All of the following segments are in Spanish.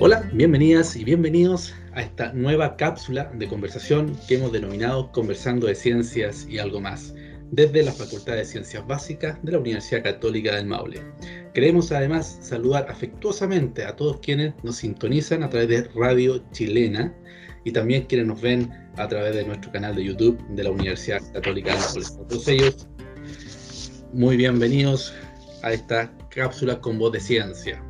Hola, bienvenidas y bienvenidos a esta nueva cápsula de conversación que hemos denominado Conversando de Ciencias y algo más, desde la Facultad de Ciencias Básicas de la Universidad Católica del Maule. Queremos además saludar afectuosamente a todos quienes nos sintonizan a través de Radio Chilena y también quienes nos ven a través de nuestro canal de YouTube de la Universidad Católica del Maule. Todos ellos, muy bienvenidos a esta cápsula con voz de ciencia.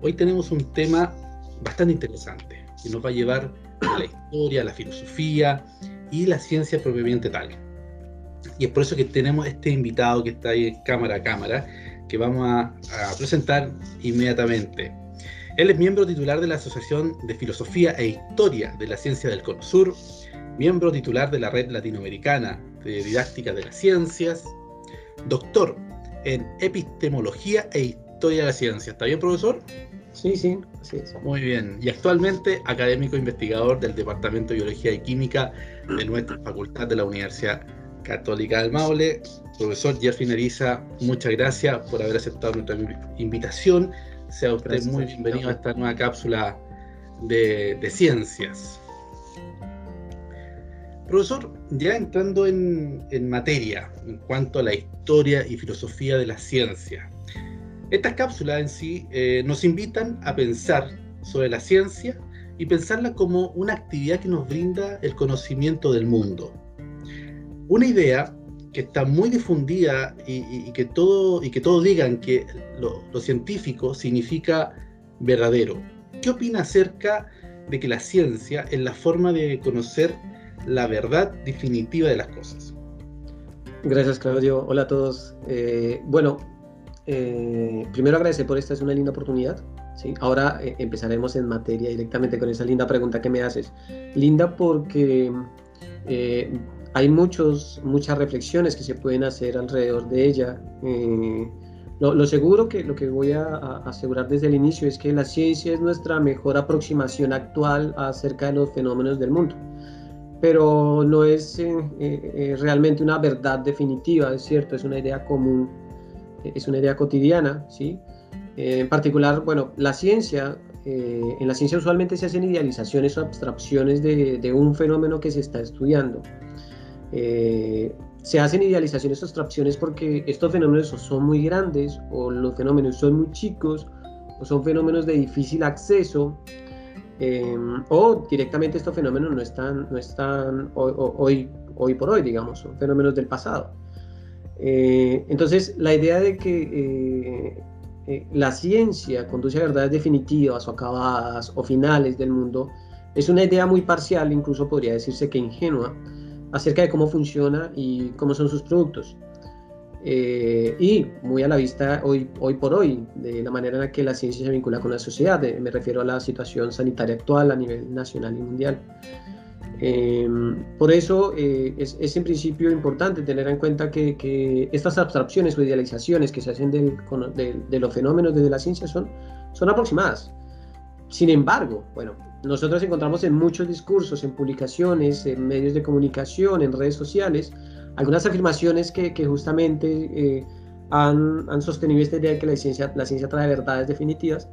Hoy tenemos un tema bastante interesante que nos va a llevar a la historia, a la filosofía y la ciencia propiamente tal. Y es por eso que tenemos este invitado que está ahí cámara a cámara, que vamos a, a presentar inmediatamente. Él es miembro titular de la Asociación de Filosofía e Historia de la Ciencia del Cono Sur, miembro titular de la Red Latinoamericana de Didáctica de las Ciencias, doctor en Epistemología e Historia de la Ciencia. ¿Está bien, profesor? Sí, sí, así es. Muy bien. Y actualmente académico investigador del Departamento de Biología y Química de nuestra facultad de la Universidad Católica del Maule. Profesor Jeffrey Neriza, muchas gracias por haber aceptado nuestra invitación. Sea usted gracias, muy bienvenido a esta nueva cápsula de, de, ciencias. Profesor, ya entrando en, en materia en cuanto a la historia y filosofía de la ciencia, estas cápsulas en sí eh, nos invitan a pensar sobre la ciencia y pensarla como una actividad que nos brinda el conocimiento del mundo. Una idea que está muy difundida y, que, todo, y que todos digan que lo, lo, científico significa verdadero. ¿Qué opina acerca de que la ciencia es la forma de conocer la verdad definitiva de las cosas? Gracias, Claudio. Hola a todos. Eh, bueno, eh, primero agradecer por esta, es una linda oportunidad. ¿sí? Ahora eh, empezaremos en materia directamente con esa linda pregunta que me haces. Linda porque eh, hay muchos, muchas reflexiones que se pueden hacer alrededor de ella. Eh, lo, lo, seguro que lo que voy a, a, asegurar desde el inicio es que la ciencia es nuestra mejor aproximación actual acerca de los fenómenos del mundo pero no es eh, eh, realmente una verdad definitiva, es cierto, es una idea común es una idea cotidiana, ¿sí? Eh, en particular, bueno, la ciencia, eh, en la ciencia usualmente se hacen idealizaciones o abstracciones de, un fenómeno que se está estudiando. Eh, se hacen idealizaciones o abstracciones porque estos fenómenos son muy grandes o los fenómenos son muy chicos o son fenómenos de difícil acceso o directamente estos fenómenos no están, no están hoy, hoy, hoy por hoy, digamos, son fenómenos del pasado. Eh, entonces, la idea de que eh, eh, la ciencia conduce a verdades definitivas o acabadas o finales del mundo es una idea muy parcial, incluso podría decirse que ingenua, acerca de cómo funciona y cómo son sus productos. Eh, y muy a la vista hoy, hoy por hoy de la manera en la que la ciencia se vincula con la sociedad, me refiero a la situación sanitaria actual a nivel nacional y mundial. Eh, por eso eh, es, es, en principio importante tener en cuenta que, que, estas abstracciones o idealizaciones que se hacen del, de, de, los fenómenos desde la ciencia son, son aproximadas. Sin embargo, bueno, nosotros encontramos en muchos discursos, en publicaciones, en medios de comunicación, en redes sociales, algunas afirmaciones que, que justamente eh, han, han, sostenido esta idea de que la ciencia, la ciencia trae verdades definitivas.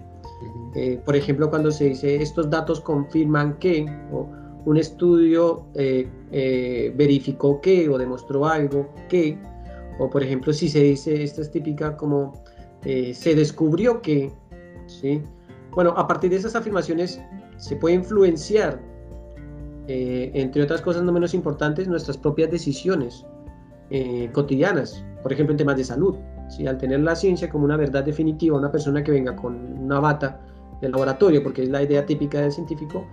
-huh. por ejemplo, cuando se dice estos datos confirman que, o, un estudio eh, eh, verificó que o demostró algo que, o por ejemplo si se dice, esta es típica como eh, se descubrió que, ¿sí? Bueno, a partir de esas afirmaciones se puede influenciar, entre otras cosas no menos importantes, nuestras propias decisiones cotidianas, por ejemplo en temas de salud. ¿sí? Al tener la ciencia como una verdad definitiva, una persona que venga con una bata del laboratorio, porque es la idea típica del científico,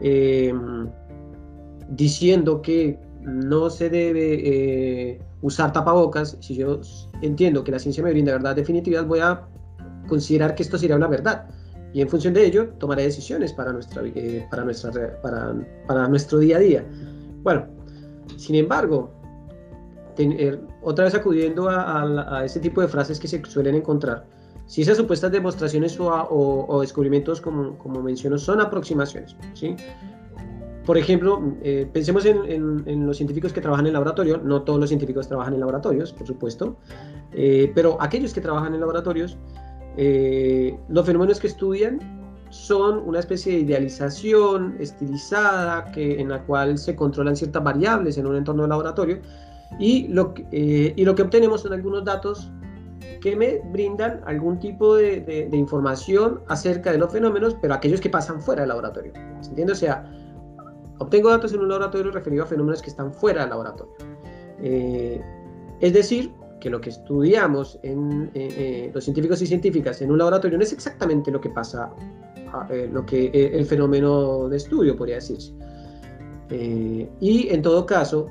eh, diciendo que no se debe eh, usar tapabocas, si yo entiendo que la ciencia me brinda verdad definitiva, voy a considerar que esto sería una verdad. Y en función de ello, tomaré decisiones para, nuestra, eh, para, nuestra, para, para, nuestro día a día. Bueno, sin embargo, ten, eh, otra vez acudiendo a, a, a, ese tipo de frases que se suelen encontrar, si esas supuestas demostraciones o, o, o descubrimientos, como, como, menciono, son aproximaciones, ¿sí? Por ejemplo, eh, pensemos en, en, en, los científicos que trabajan en laboratorio, no todos los científicos trabajan en laboratorios, por supuesto, eh, pero aquellos que trabajan en laboratorios, eh, los fenómenos que estudian son una especie de idealización estilizada que, en la cual se controlan ciertas variables en un entorno de laboratorio y lo, eh, y lo que obtenemos son algunos datos que me brindan algún tipo de, información acerca de los fenómenos, pero aquellos que pasan fuera del laboratorio. ¿Se entiende? O sea, obtengo datos en un laboratorio referido a fenómenos que están fuera del laboratorio. Eh, es decir, que lo que estudiamos en eh, eh, los científicos y científicas en un laboratorio no es exactamente lo que pasa, ah, lo que el fenómeno de estudio, podría decirse. y en todo caso,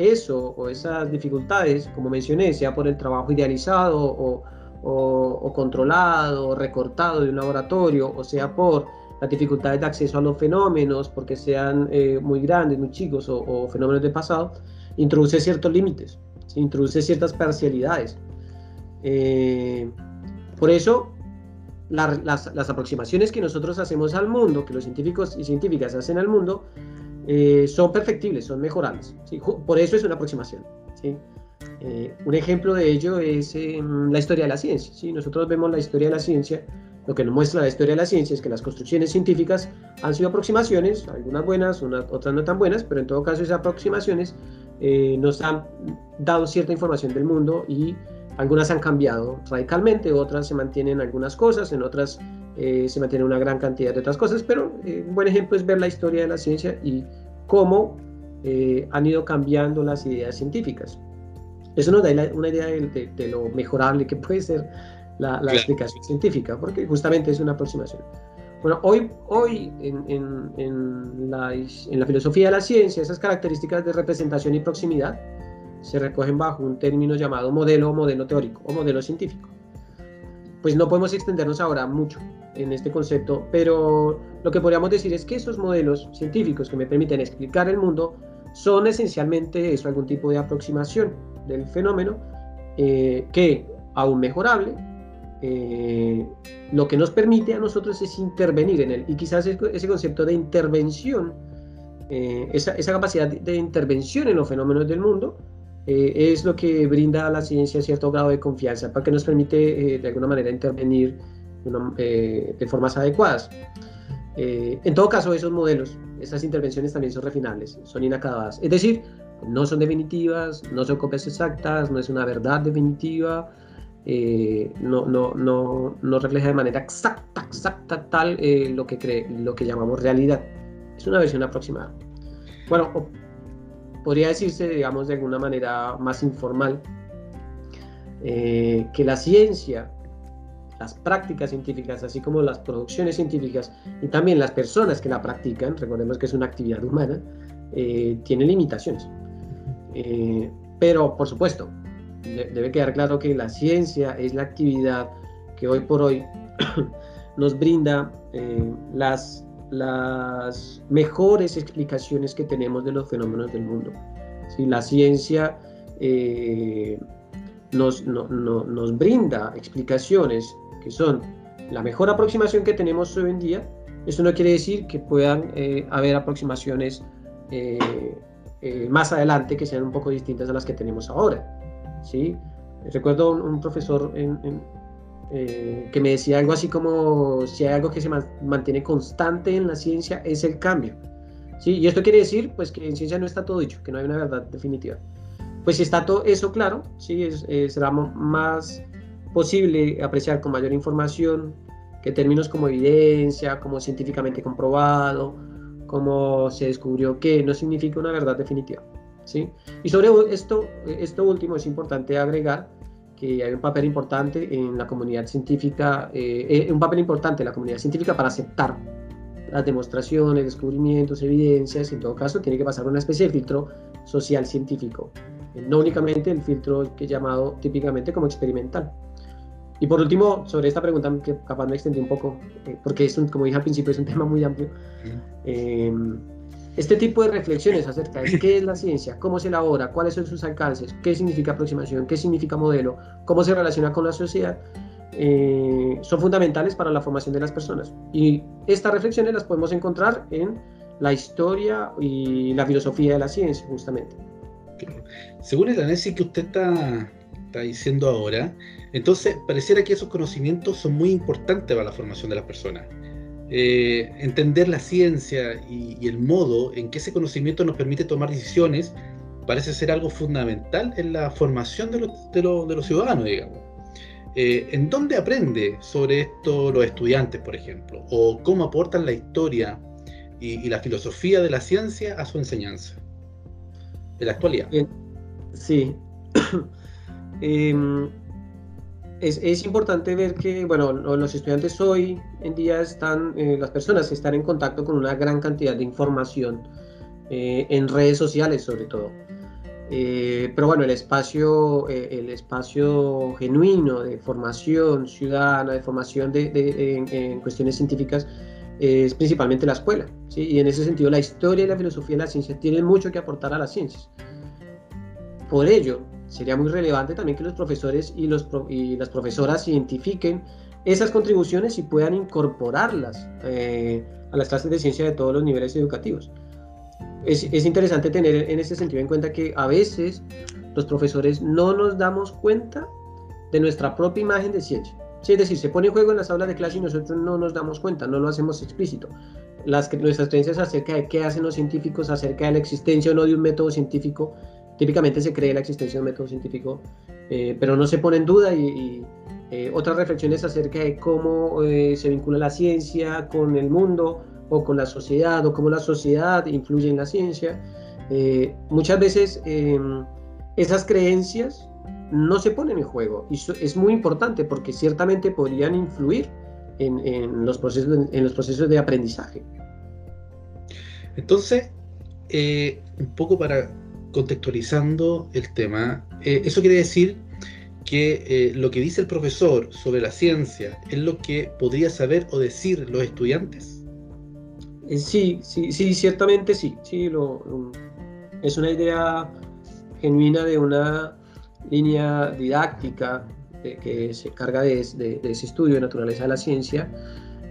eso o esas dificultades, como mencioné, sea por el trabajo idealizado o, o, controlado o recortado de un laboratorio, o sea por las dificultades de acceso a los fenómenos, porque sean muy grandes, muy chicos o, fenómenos de pasado, introduce ciertos límites introduce ciertas parcialidades. Eh, por eso, las, aproximaciones que nosotros hacemos al mundo, que los científicos y científicas hacen al mundo, eh, son perfectibles, son mejorables. Por eso es una aproximación. Eh, un ejemplo de ello es la historia de la ciencia. ¿sí? Nosotros vemos la historia de la ciencia, lo que nos muestra la historia de la ciencia es que las construcciones científicas han sido aproximaciones, algunas buenas, otras no tan buenas, pero en todo caso esas aproximaciones eh, nos han dado cierta información del mundo y algunas han cambiado radicalmente, otras se mantienen algunas cosas, en otras eh, se mantiene una gran cantidad de otras cosas, pero eh, un buen ejemplo es ver la historia de la ciencia y cómo han ido cambiando las ideas científicas. Eso nos da una idea de, lo mejorable que puede ser la, explicación científica, porque justamente es una aproximación. Bueno, hoy, hoy en, en, en, la, en, la, filosofía de la ciencia, esas características de representación y proximidad se recogen bajo un término llamado modelo o modelo teórico o modelo científico. Pues no podemos extendernos ahora mucho en este concepto, pero lo que podríamos decir es que esos modelos científicos que me permiten explicar el mundo son esencialmente eso, algún tipo de aproximación del fenómeno eh, que, aún mejorable, eh, lo que nos permite a nosotros es intervenir en él. Y quizás ese concepto de intervención, eh, esa, capacidad de intervención en los fenómenos del mundo, es lo que brinda a la ciencia cierto grado de confianza, para que nos permite de alguna manera intervenir de formas adecuadas. en todo caso, esos modelos, esas intervenciones también son refinables, son inacabadas. Es decir, no son definitivas, no son copias exactas, no es una verdad definitiva, eh, no, no, no, no, refleja de manera exacta, exacta tal eh, lo, que lo que llamamos realidad. Es una versión aproximada. Bueno, podría decirse, digamos, de alguna manera más informal, eh, que la ciencia, las prácticas científicas, así como las producciones científicas y también las personas que la practican, recordemos que es una actividad humana, tienen limitaciones. pero, por supuesto, debe quedar claro que la ciencia es la actividad que hoy por hoy nos brinda eh, las, las mejores explicaciones que tenemos de los fenómenos del mundo. Si la ciencia eh, nos, nos, brinda explicaciones que son la mejor aproximación que tenemos hoy en día, eso no quiere decir que puedan eh, haber aproximaciones más adelante que sean un poco distintas a las que tenemos ahora. ¿sí? Recuerdo un, profesor eh, que me decía algo así como, si hay algo que se mantiene constante en la ciencia, es el cambio. ¿sí? Y esto quiere decir pues, que en ciencia no está todo dicho, que no hay una verdad definitiva. Pues si está todo eso claro, ¿sí? Eh, será más posible apreciar con mayor información que términos como evidencia, como científicamente comprobado, como se descubrió que no significa una verdad definitiva. Y sobre esto, esto último es importante agregar que hay un papel importante en la comunidad científica, eh, eh, un papel importante en la comunidad científica para aceptar las demostraciones, descubrimientos, evidencias, en todo caso tiene que pasar una especie de filtro social científico, no únicamente el filtro que he llamado típicamente como experimental. Y por último, sobre esta pregunta, que capaz me extendí un poco, porque es como dije al principio, es un tema muy amplio. Este tipo de reflexiones acerca de qué es la ciencia, cómo se elabora, cuáles son sus alcances, qué significa aproximación, qué significa modelo, cómo se relaciona con la sociedad, eh, son fundamentales para la formación de las personas. Y estas reflexiones las podemos encontrar en la historia y la filosofía de la ciencia, justamente. Según el análisis que usted está, diciendo ahora, entonces pareciera que esos conocimientos son muy importantes para la formación de las personas. eh, entender la ciencia y, el modo en que ese conocimiento nos permite tomar decisiones parece ser algo fundamental en la formación de, los ciudadanos, digamos. Eh, ¿En dónde aprende sobre esto los estudiantes, por ejemplo? ¿O cómo aportan la historia y, la filosofía de la ciencia a su enseñanza? En la actualidad. Sí. Em, es, importante ver que, bueno, los estudiantes hoy en día están, eh, las personas están en contacto con una gran cantidad de información eh, en redes sociales sobre todo. Eh, pero bueno, el espacio, el espacio genuino de formación ciudadana, de formación de, en, cuestiones científicas, es principalmente la escuela. ¿sí? Y en ese sentido, la historia y la filosofía de la ciencia tienen mucho que aportar a las ciencias. Por ello, sería muy relevante también que los profesores y, los, y las profesoras identifiquen esas contribuciones y puedan incorporarlas eh, a las clases de ciencia de todos los niveles educativos. Es, es, interesante tener en ese sentido en cuenta que a veces los profesores no nos damos cuenta de nuestra propia imagen de ciencia. Es decir, se pone en juego en las aulas de clase y nosotros no nos damos cuenta, no lo hacemos explícito. Las, nuestras creencias acerca de qué hacen los científicos, acerca de la existencia o no de un método científico, típicamente se cree la existencia de un método científico, eh, pero no se pone en duda y, eh, otras reflexiones acerca de cómo eh, se vincula la ciencia con el mundo o con la sociedad o cómo la sociedad influye en la ciencia. muchas veces em, esas creencias no se ponen en juego y es muy importante porque ciertamente podrían influir en, los, procesos, en los procesos de aprendizaje. Entonces, un poco para contextualizando el tema, eh, eso quiere decir que eh, lo que dice el profesor sobre la ciencia es lo que podría saber o decir los estudiantes. Eh, sí, sí, sí, ciertamente sí. sí lo, es una idea genuina de una línea didáctica que se carga de, ese estudio de naturaleza de la ciencia,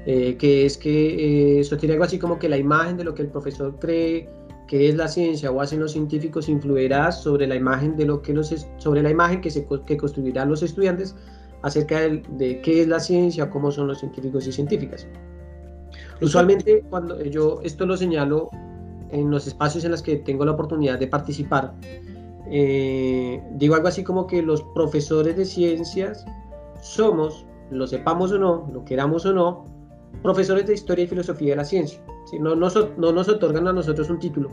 que es que eso tiene algo así como que la imagen de lo que el profesor cree qué es la ciencia o hacen los científicos influirá sobre la imagen de lo que los sobre la imagen que se que construirán los estudiantes acerca de, qué es la ciencia, cómo son los científicos y científicas. Usualmente cuando yo esto lo señalo en los espacios en los que tengo la oportunidad de participar, eh, digo algo así como que los profesores de ciencias somos, lo sepamos o no, lo queramos o no, profesores de historia y filosofía de la ciencia. No, nos, no nos otorgan a nosotros un título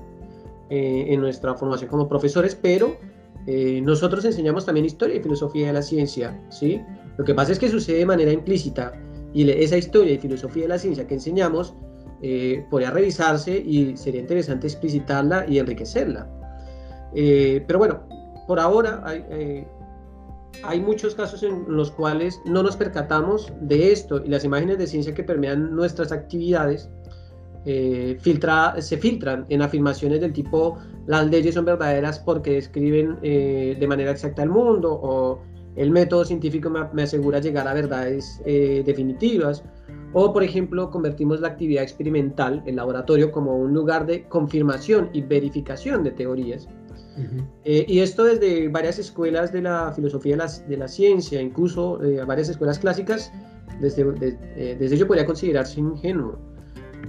eh, en nuestra formación como profesores, pero eh, nosotros enseñamos también historia y filosofía de la ciencia. ¿sí? Lo que pasa es que sucede de manera implícita y esa historia y filosofía de la ciencia que enseñamos eh, podría revisarse y sería interesante explicitarla y enriquecerla. Pero bueno, por ahora hay, hay muchos casos en los cuales no nos percatamos de esto y las imágenes de ciencia que permean nuestras actividades eh, se filtran en afirmaciones del tipo las leyes son verdaderas porque describen eh, de manera exacta el mundo o el método científico me, asegura llegar a verdades eh, definitivas o por ejemplo convertimos la actividad experimental, el laboratorio, como un lugar de confirmación y verificación de teorías. Y esto desde varias escuelas de la filosofía de la, ciencia, incluso varias escuelas clásicas, desde, desde ello podría considerarse ingenuo.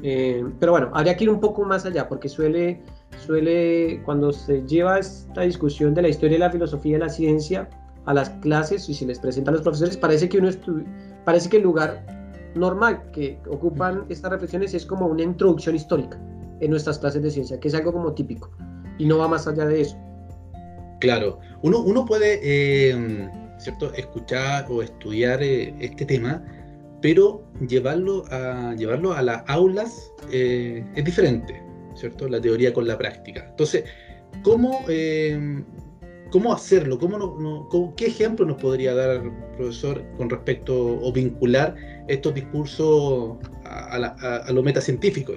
Eh, pero bueno, habría que ir un poco más allá porque suele, suele, cuando se lleva esta discusión de la historia y la filosofía de la ciencia a las clases y se les presenta a los profesores, parece que, uno parece que el lugar normal que ocupan estas reflexiones es como una introducción histórica en nuestras clases de ciencia, que es algo como típico y no va más allá de eso. Claro, uno, uno puede, eh, ¿cierto?, escuchar o estudiar eh, este tema pero llevarlo a, llevarlo a las aulas eh, es diferente, ¿cierto? La teoría con la práctica. Entonces, ¿cómo, cómo hacerlo? ¿Cómo no, ¿Qué ejemplo nos podría dar, profesor, con respecto o vincular estos discursos a, lo metacientífico?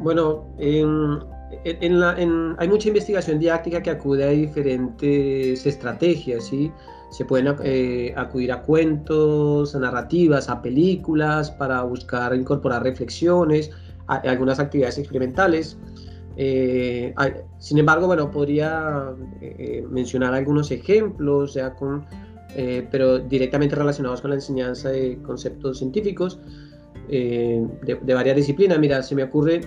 Bueno, hay mucha investigación didáctica que acude a diferentes estrategias, ¿sí? Se pueden eh, acudir a cuentos, a narrativas, a películas para buscar incorporar reflexiones, algunas actividades experimentales. Eh, sin embargo, bueno, podría eh, mencionar algunos ejemplos, ya con, pero directamente relacionados con la enseñanza de conceptos científicos. de, de, varias disciplinas. Mira, se me ocurre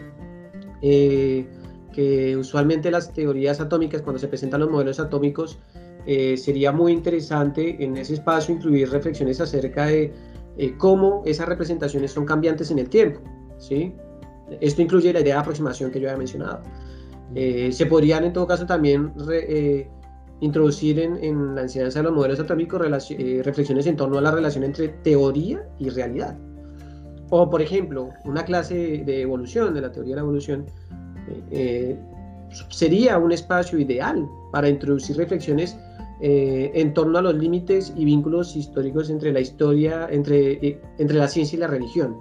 que usualmente las teorías atómicas, cuando se presentan los modelos atómicos, sería muy interesante en ese espacio incluir reflexiones acerca de cómo esas representaciones son cambiantes en el tiempo. ¿sí? Esto incluye la idea de aproximación que yo había mencionado. Eh, se podrían en todo caso también eh, introducir en, la enseñanza de los modelos atómicos eh, reflexiones en torno a la relación entre teoría y realidad. O por ejemplo, una clase de evolución, de la teoría de la evolución, sería un espacio ideal para introducir reflexiones en torno a los límites y vínculos históricos entre la historia, entre, entre la ciencia y la religión.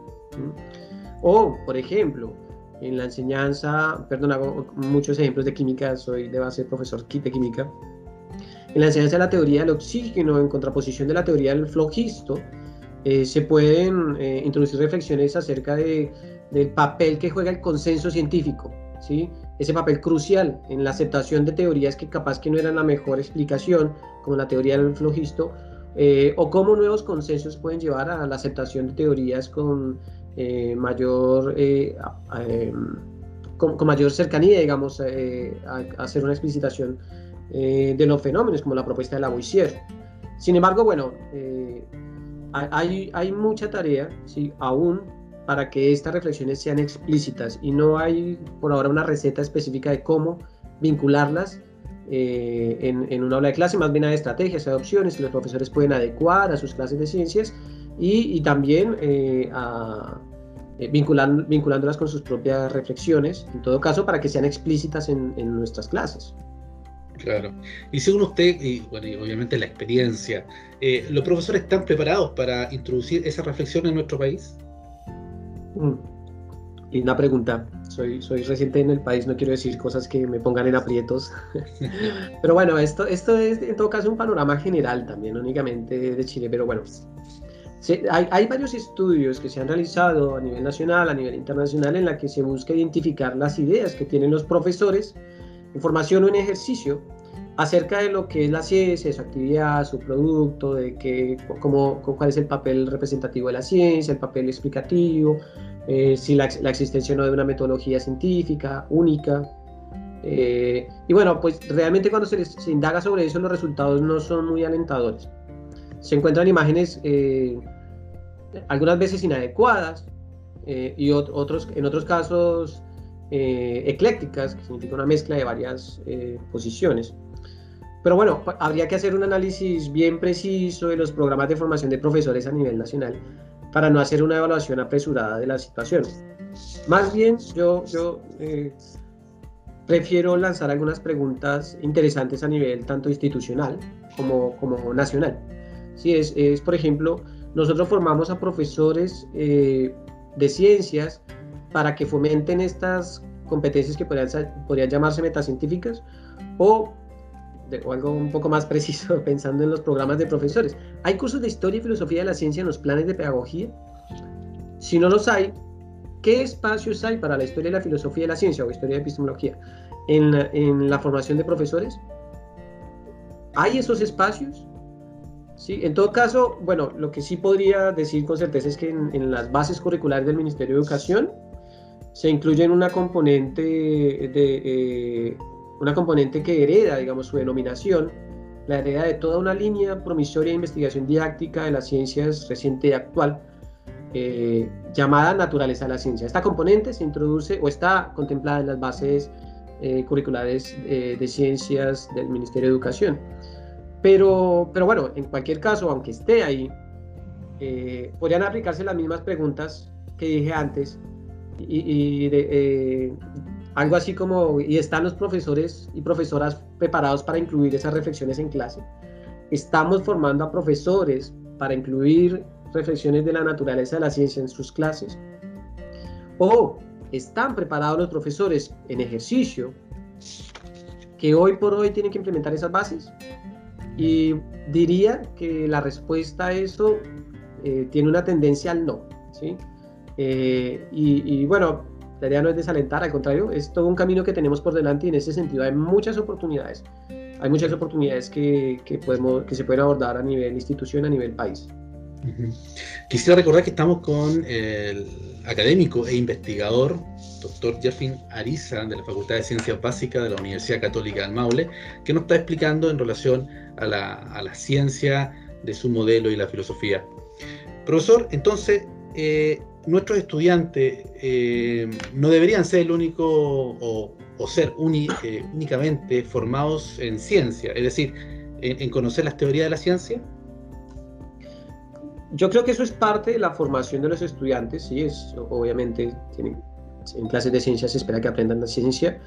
O, por ejemplo, en la enseñanza, perdón, hago muchos ejemplos de química, soy de base profesor de química. En la enseñanza de la teoría del oxígeno, en contraposición de la teoría del flogisto, eh, se pueden eh, introducir reflexiones acerca de, del papel que juega el consenso científico, ¿sí? ese papel crucial en la aceptación de teorías que capaz que no eran la mejor explicación, como la teoría del flogisto, eh, o cómo nuevos consensos pueden llevar a la aceptación de teorías con eh, mayor, eh, em, con, mayor cercanía, digamos, a, hacer una explicitación de los fenómenos, como la propuesta de la Lavoisier. Sin embargo, bueno, hay, hay mucha tarea, ¿sí? aún para que estas reflexiones sean explícitas y no hay por ahora una receta específica de cómo vincularlas en, en, una aula de clase, más bien hay estrategias, hay opciones que los profesores pueden adecuar a sus clases de ciencias y, también eh, eh, vinculándolas con sus propias reflexiones, en todo caso, para que sean explícitas en, nuestras clases. Claro. Y según usted, y bueno, obviamente la experiencia, eh, ¿los profesores están preparados para introducir esa reflexión en nuestro país? Mm. Y una pregunta. Soy, soy reciente en el país, no quiero decir cosas que me pongan en aprietos. pero bueno, esto, esto es en todo caso un panorama general también, únicamente de Chile. Pero bueno, hay, varios estudios que se han realizado a nivel nacional, a nivel internacional, en la que se busca identificar las ideas que tienen los profesores en formación o en ejercicio acerca de lo que es la ciencia, su actividad, su producto, de que, cómo, cuál es el papel representativo de la ciencia, el papel explicativo, eh, si la, existencia o no de una metodología científica única. Eh, y bueno, pues realmente cuando se, se, indaga sobre eso los resultados no son muy alentadores. Se encuentran imágenes eh, algunas veces inadecuadas eh, y otros, en otros casos eh, eclécticas, que significa una mezcla de varias eh, posiciones. Pero bueno, habría que hacer un análisis bien preciso de los programas de formación de profesores a nivel nacional para no hacer una evaluación apresurada de la situación. Más bien, yo, yo prefiero lanzar algunas preguntas interesantes a nivel tanto institucional como, como nacional. Si es, es, por ejemplo, nosotros formamos a profesores eh, de ciencias para que fomenten estas competencias que podrían, podrían llamarse metacientíficas o, o, algo un poco más preciso pensando en los programas de profesores. ¿Hay cursos de historia y filosofía de la ciencia en los planes de pedagogía? Si no los hay, ¿qué espacios hay para la historia y la filosofía de la ciencia o historia de epistemología en en la formación de profesores? ¿Hay esos espacios? Sí, en todo caso, bueno, lo que sí podría decir con certeza es que en, las bases curriculares del Ministerio de Educación se incluye una componente de eh, una componente que hereda, digamos, su denominación, la hereda de toda una línea promisoria de investigación didáctica de las ciencias reciente y actual, eh, llamada naturaleza de la ciencia. Esta componente se introduce o está contemplada en las bases eh, curriculares de ciencias del Ministerio de Educación. Pero, pero bueno, en cualquier caso, aunque esté ahí, eh, podrían aplicarse las mismas preguntas que dije antes y, eh, algo así como, ¿y están los profesores y profesoras preparados para incluir esas reflexiones en clase? ¿Estamos formando a profesores para incluir reflexiones de la naturaleza de la ciencia en sus clases? ¿O están preparados los profesores en ejercicio que hoy por hoy tienen que implementar esas bases? Y diría que la respuesta a eso eh, tiene una tendencia al no. ¿sí? Eh, y, bueno, la idea no es desalentar, al contrario, es todo un camino que tenemos por delante y en ese sentido hay muchas oportunidades. Hay muchas oportunidades que, que podemos, que se pueden abordar a nivel institución, a nivel país. Quisiera recordar que estamos con el académico e investigador, doctor Jeffin Ariza, de la Facultad de Ciencias Básicas de la Universidad Católica del Maule, que nos está explicando en relación a la, ciencia de su modelo y la filosofía. Profesor, entonces, eh, nuestros estudiantes eh, no deberían ser el único o, ser eh, únicamente formados en ciencia, es decir, en, conocer las teorías de la ciencia. Yo creo que eso es parte de la formación de los estudiantes, sí, es obviamente en clases de ciencia se espera que aprendan la ciencia.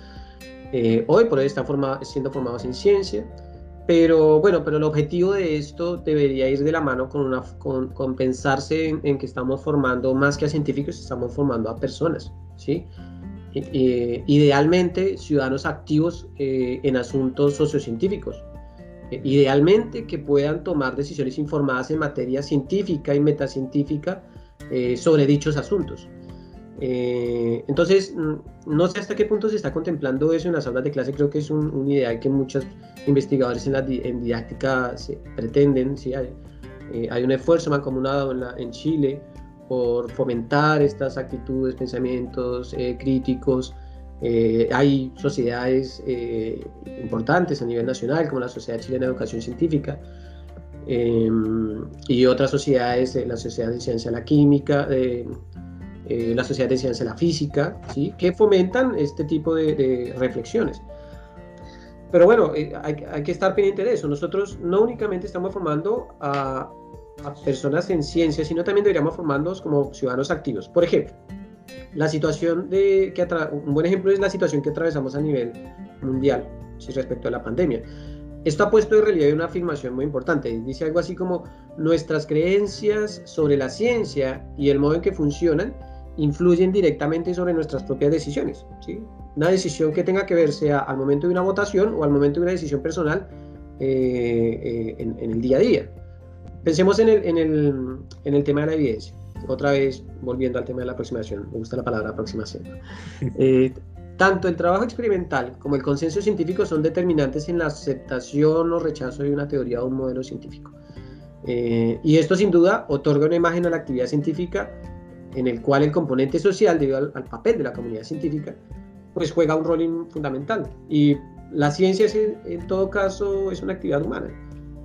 Eh, hoy por hoy están siendo formados en ciencia, pero bueno, pero el objetivo de esto debería ir de la mano con, una, con, pensarse en, que estamos formando más que a científicos, estamos formando a personas, ¿sí? idealmente ciudadanos activos eh, en asuntos sociocientíficos. idealmente que puedan tomar decisiones informadas en materia científica y metacientífica eh, sobre dichos asuntos. Eh, entonces, mm, no sé hasta qué punto se está contemplando eso en las aulas de clase, creo que es un, un ideal que muchos investigadores en, la, en didáctica se pretenden, ¿sí? hay, eh, hay, un esfuerzo mancomunado en, en, Chile por fomentar estas actitudes, pensamientos eh, críticos, hay sociedades importantes a nivel nacional, como la Sociedad Chilena de Educación Científica, y otras sociedades, la Sociedad de Ciencia de la Química, eh, la Sociedad de Ciencia de la Física, ¿sí? que fomentan este tipo de, reflexiones. Pero bueno, eh, hay, que estar pendiente de eso. Nosotros no únicamente estamos formando a, personas en ciencia, sino también deberíamos formarnos como ciudadanos activos. Por ejemplo, la situación de que un buen ejemplo es la situación que atravesamos a nivel mundial ¿sí? respecto a la pandemia. Esto ha puesto en relieve una afirmación muy importante. Dice algo así como nuestras creencias sobre la ciencia y el modo en que funcionan influyen directamente sobre nuestras propias decisiones. ¿sí? Una decisión que tenga que ver sea al momento de una votación o al momento de una decisión personal eh, eh, en, el día a día. Pensemos en el, en, el, en el, tema de la evidencia. Otra vez, volviendo al tema de la aproximación, me gusta la palabra aproximación. Eh, tanto el trabajo experimental como el consenso científico son determinantes en la aceptación o rechazo de una teoría o un modelo científico. y esto sin duda otorga una imagen a la actividad científica en el cual el componente social, debido al, papel de la comunidad científica, pues juega un rol fundamental. Y la ciencia en todo caso es una actividad humana,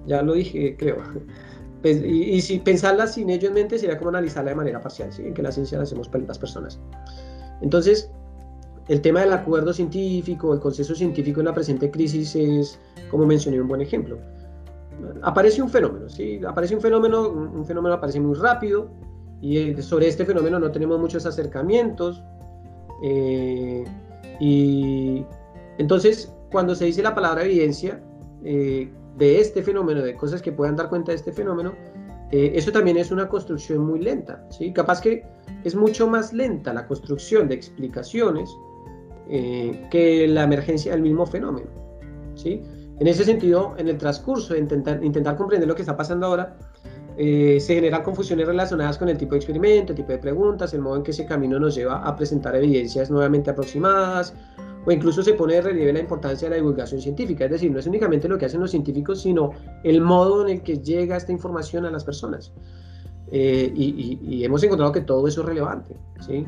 ya lo dije, creo. Pues, y, si pensarla sin ello en mente sería como analizarla de manera parcial, ¿sí? en que la ciencia la hacemos las personas. Entonces, el tema del acuerdo científico, el consenso científico en la presente crisis es, como mencioné, un buen ejemplo. Aparece un fenómeno, ¿sí? Aparece un fenómeno, un fenómeno aparece muy rápido, y eh, sobre este fenómeno no tenemos muchos acercamientos. Eh, y entonces, cuando se dice la palabra evidencia eh, de este fenómeno, de cosas que puedan dar cuenta de este fenómeno, eso también es una construcción muy lenta. ¿sí? Capaz que es mucho más lenta la construcción de explicaciones que la emergencia del mismo fenómeno. ¿sí? En ese sentido, en el transcurso de intentar, intentar comprender lo que está pasando ahora, eh, se generan confusiones relacionadas con el tipo de experimento, el tipo de preguntas, el modo en que ese camino nos lleva a presentar evidencias nuevamente aproximadas, o incluso se pone de relieve la importancia de la divulgación científica, es decir, no es únicamente lo que hacen los científicos, sino el modo en el que llega esta información a las personas. Eh, y, hemos encontrado que todo eso es relevante, ¿sí?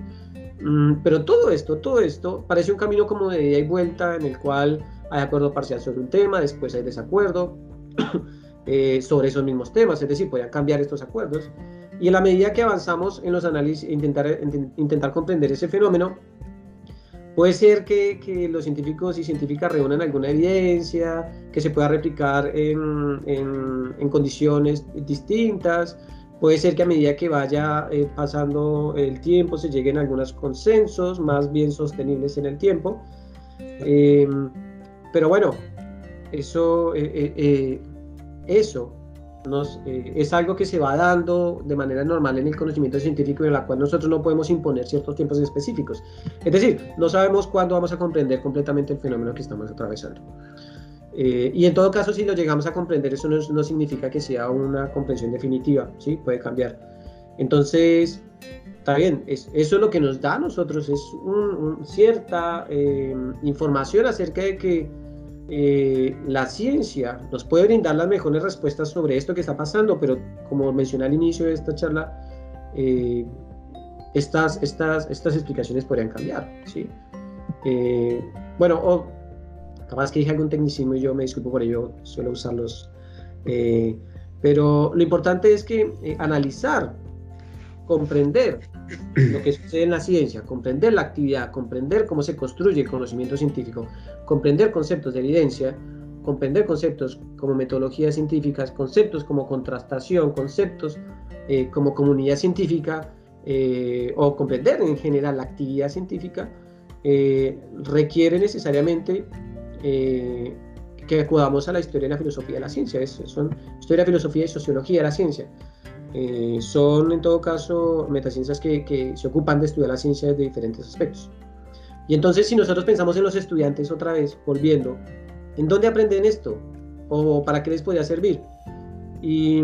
Mm, pero todo esto, todo esto parece un camino como de ida y vuelta en el cual hay acuerdo parcial sobre un tema, después hay desacuerdo. Eh, sobre esos mismos temas, es decir, podían cambiar estos acuerdos. Y en la medida que avanzamos en los análisis, intentar, intentar comprender ese fenómeno, puede ser que, que, los científicos y científicas reúnan alguna evidencia, que se pueda replicar en, en, condiciones distintas, puede ser que a medida que vaya eh, pasando el tiempo se lleguen algunos consensos más bien sostenibles en el tiempo. Eh, pero bueno, eso eso eh, es algo que se va dando de manera normal en el conocimiento científico en la cual nosotros no podemos imponer ciertos tiempos específicos. Es decir, no sabemos cuándo vamos a comprender completamente el fenómeno que estamos atravesando. Eh, y en todo caso, si lo llegamos a comprender, eso no, significa que sea una comprensión definitiva, ¿sí? Puede cambiar. Entonces, está bien, es, eso es lo que nos da a nosotros, es un, cierta eh, información acerca de que eh, la ciencia nos puede brindar las mejores respuestas sobre esto que está pasando, pero como mencioné al inicio de esta charla, eh, estas, estas, estas explicaciones podrían cambiar. ¿sí? Eh, bueno, o capaz que dije algún tecnicismo y yo me disculpo por ello, suelo usarlos. pero lo importante es que analizar, comprender lo que sucede en la ciencia, comprender la actividad, comprender cómo se construye el conocimiento científico, comprender conceptos de evidencia, comprender conceptos como metodologías científicas, conceptos como contrastación, conceptos eh, como comunidad científica eh, o comprender en general la actividad científica, eh, requiere necesariamente que acudamos a la historia de la filosofía de la ciencia. Es, son historia, filosofía y sociología de la ciencia. Eh, son en todo caso metaciencias que, que, se ocupan de estudiar la ciencia desde diferentes aspectos. Y entonces si nosotros pensamos en los estudiantes otra vez, volviendo, ¿en dónde aprenden esto? ¿O para qué les podría servir? Y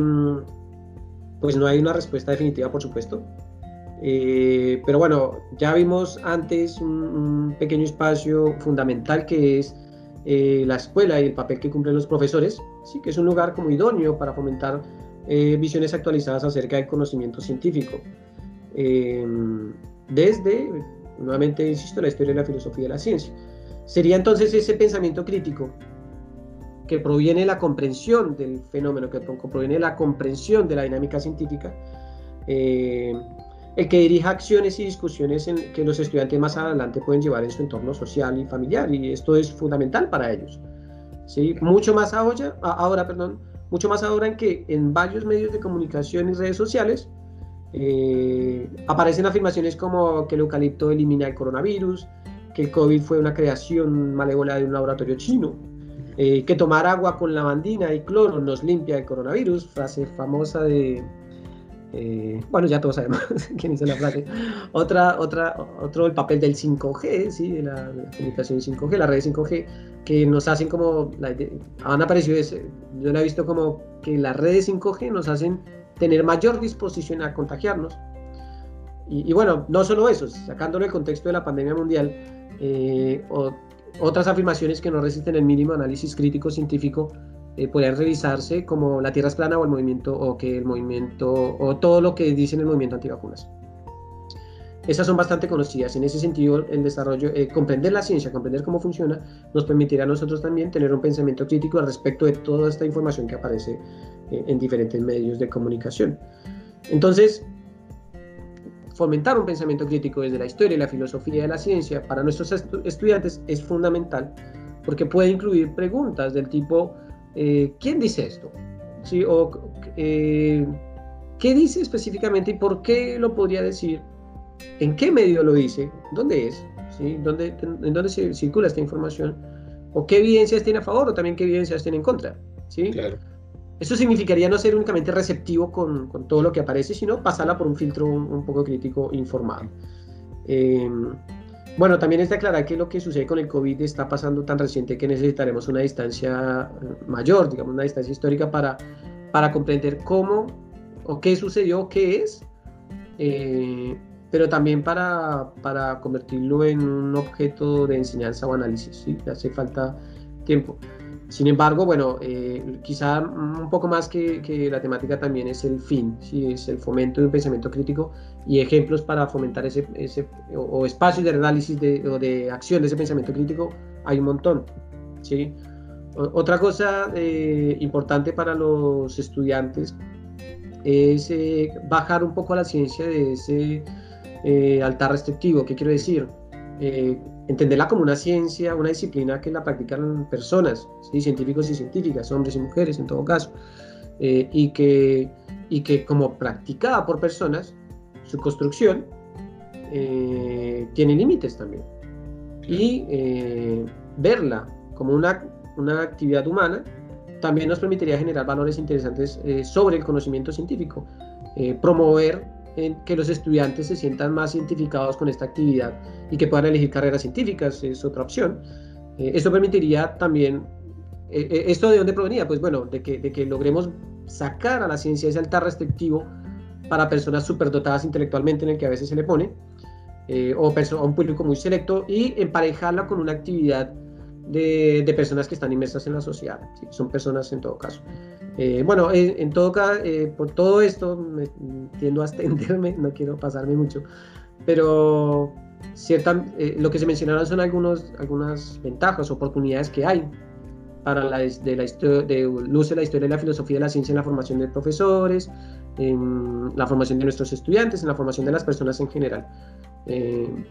pues no hay una respuesta definitiva, por supuesto. Eh, pero bueno, ya vimos antes un, pequeño espacio fundamental que es eh, la escuela y el papel que cumplen los profesores, sí, que es un lugar como idóneo para fomentar eh, visiones actualizadas acerca del conocimiento científico. Em, desde, nuevamente insisto, la historia de la filosofía de la ciencia. Sería entonces ese pensamiento crítico que proviene de la comprensión del fenómeno, que proviene de la comprensión de la dinámica científica, eh, el que dirija acciones y discusiones en que los estudiantes más adelante pueden llevar en su entorno social y familiar, y esto es fundamental para ellos. ¿sí? Mucho más ahora, ahora perdón, mucho más ahora en que en varios medios de comunicación y redes sociales eh, aparecen afirmaciones como que el eucalipto elimina el coronavirus, que el COVID fue una creación malévola de un laboratorio chino, eh, que tomar agua con lavandina y cloro nos limpia el coronavirus, frase famosa de, eh, bueno, ya todos sabemos quién hizo la frase. Otra, otra, otro, el papel del 5G, ¿sí? de, la, comunicación 5G, la red 5G, que nos hacen como, han aparecido, yo lo he visto como que las redes 5G nos hacen tener mayor disposición a contagiarnos. Y, bueno, no solo eso, sacándolo del contexto de la pandemia mundial, eh, otras afirmaciones que no resisten el mínimo análisis crítico científico eh, podrían revisarse como la Tierra es plana o el movimiento, o que el movimiento, o todo lo que dice en el movimiento antivacunas. Esas son bastante conocidas. En ese sentido, el desarrollo, eh, comprender la ciencia, comprender cómo funciona, nos permitirá a nosotros también tener un pensamiento crítico al respecto de toda esta información que aparece eh, en diferentes medios de comunicación. Entonces, fomentar un pensamiento crítico desde la historia y la filosofía de la ciencia para nuestros estudiantes es fundamental porque puede incluir preguntas del tipo eh, ¿quién dice esto? ¿Qué dice específicamente y por qué lo podría decir? ¿En qué medio lo dice? ¿Dónde es? ¿Sí? ¿Dónde, ¿En dónde se circula esta información? ¿O qué evidencias tiene a favor o también qué evidencias tiene en contra? ¿Sí? Claro. Eso significaría no ser únicamente receptivo con, con, todo lo que aparece, sino pasarla por un filtro un, poco crítico informado. Eh, bueno, también está clara que lo que sucede con el COVID está pasando tan reciente que necesitaremos una distancia eh, mayor, digamos, una distancia histórica para, para comprender cómo o qué sucedió, qué es, eh, pero también para, para, convertirlo en un objeto de enseñanza o análisis. ¿sí? Hace falta tiempo. Sin embargo, bueno, eh, quizá un poco más que, que, la temática también es el fin, ¿sí? es el fomento de un pensamiento crítico y ejemplos para fomentar ese, ese o, espacios de análisis de, o de acción de ese pensamiento crítico, hay un montón. ¿sí? otra cosa eh, importante para los estudiantes es eh, bajar un poco a la ciencia de ese altar restrictivo. ¿Qué quiero decir? entenderla como una ciencia, una disciplina que la practican personas, científicos y científicas, hombres y mujeres en todo caso, eh, y, que, y que como practicada por personas, su construcción eh, tiene límites también. Y eh, verla como una, una actividad humana también nos permitiría generar valores interesantes sobre el conocimiento científico, promover que los estudiantes se sientan más identificados con esta actividad y que puedan elegir carreras científicas, es otra opción. Eh, esto permitiría también, eh, eh, ¿esto de dónde provenía? Pues bueno, de que, de que logremos sacar a la ciencia ese altar restrictivo para personas superdotadas intelectualmente en el que a veces se le pone, o a un público muy selecto, y emparejarla con una actividad de, personas que están inmersas en la sociedad, son personas en todo caso. Eh, bueno, en, todo caso, eh, por todo esto, me, tiendo a extenderme, no quiero pasarme mucho, pero cierta, eh, lo que se mencionaron son algunos, algunas ventajas, oportunidades que hay para la, de la de luz de la historia y la filosofía de la ciencia en la formación de profesores, en la formación de nuestros estudiantes, en la formación de las personas en general.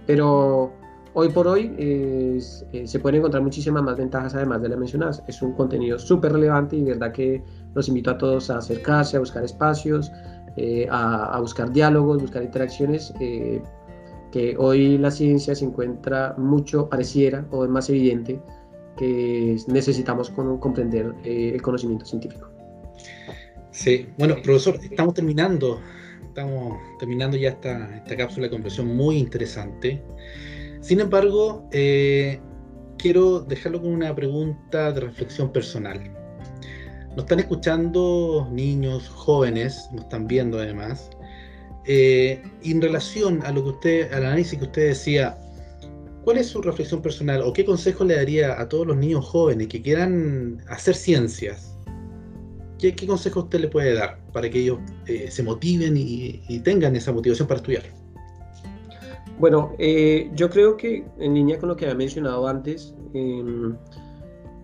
pero Hoy por hoy eh, se pueden encontrar muchísimas más ventajas además de las mencionadas. Es un contenido súper relevante y verdad que los invito a todos a acercarse, a buscar espacios, eh, a, buscar diálogos, buscar interacciones, eh, que hoy la ciencia se encuentra mucho, pareciera o es más evidente que necesitamos comprender el conocimiento científico. Sí, bueno, profesor, estamos terminando, estamos terminando ya esta, esta cápsula de conversión muy interesante. Sin embargo, eh, quiero dejarlo con una pregunta de reflexión personal. Nos están escuchando niños, jóvenes, nos están viendo además. Eh, en relación a lo que usted, al análisis que usted decía, ¿cuál es su reflexión personal o qué consejo le daría a todos los niños jóvenes que quieran hacer ciencias? ¿Qué, consejo usted le puede dar para que ellos eh, se motiven y tengan esa motivación para estudiar? Bueno, eh, yo creo que en línea con lo que había mencionado antes, em,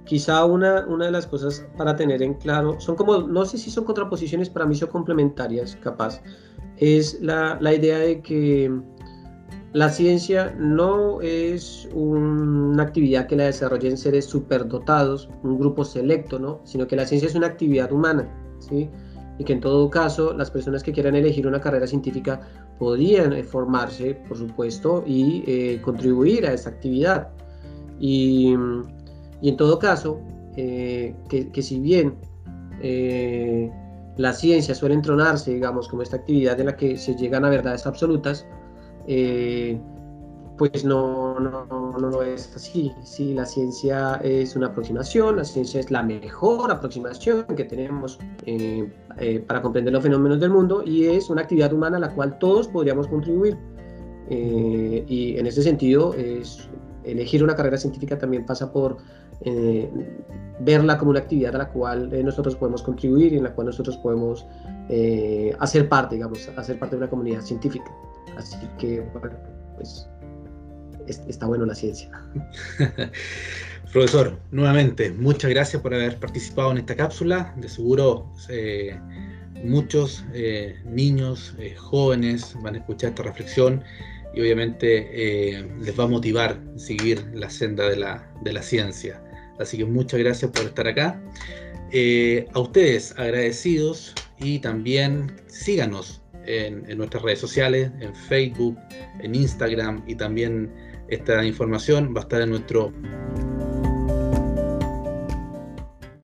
quizá una, una de las cosas para tener en claro, son como, no sé si son contraposiciones, para mí son complementarias, capaz, es la, la idea de que la ciencia no es una actividad que la desarrollen seres superdotados, un grupo selecto, ¿no? sino que la ciencia es una actividad humana, ¿sí? y que en todo caso las personas que quieran elegir una carrera científica podrían eh, formarse, por supuesto, y eh, contribuir a esa actividad. Y, en todo caso, eh, que, si bien la ciencia suele entronarse, digamos, como esta actividad en la que se llegan a verdades absolutas, pues no, no, no, es así. Sí, la ciencia es una aproximación, la ciencia es la mejor aproximación que tenemos eh, eh, para comprender los fenómenos del mundo y es una actividad humana a la cual todos podríamos contribuir. Eh, y en ese sentido, es, elegir una carrera científica también pasa por verla como una actividad a la cual nosotros podemos contribuir y en la cual nosotros podemos hacer parte, digamos, hacer parte de una comunidad científica. Así que, bueno, pues está bueno la ciencia. Profesor, nuevamente, muchas gracias por haber participado en esta cápsula. De seguro eh, muchos eh, niños, eh, jóvenes van a escuchar esta reflexión y obviamente les va a motivar seguir la senda de la, de la ciencia. Así que muchas gracias por estar acá. a ustedes agradecidos y también síganos en, en, nuestras redes sociales, en Facebook, en Instagram y también esta información va a estar en nuestro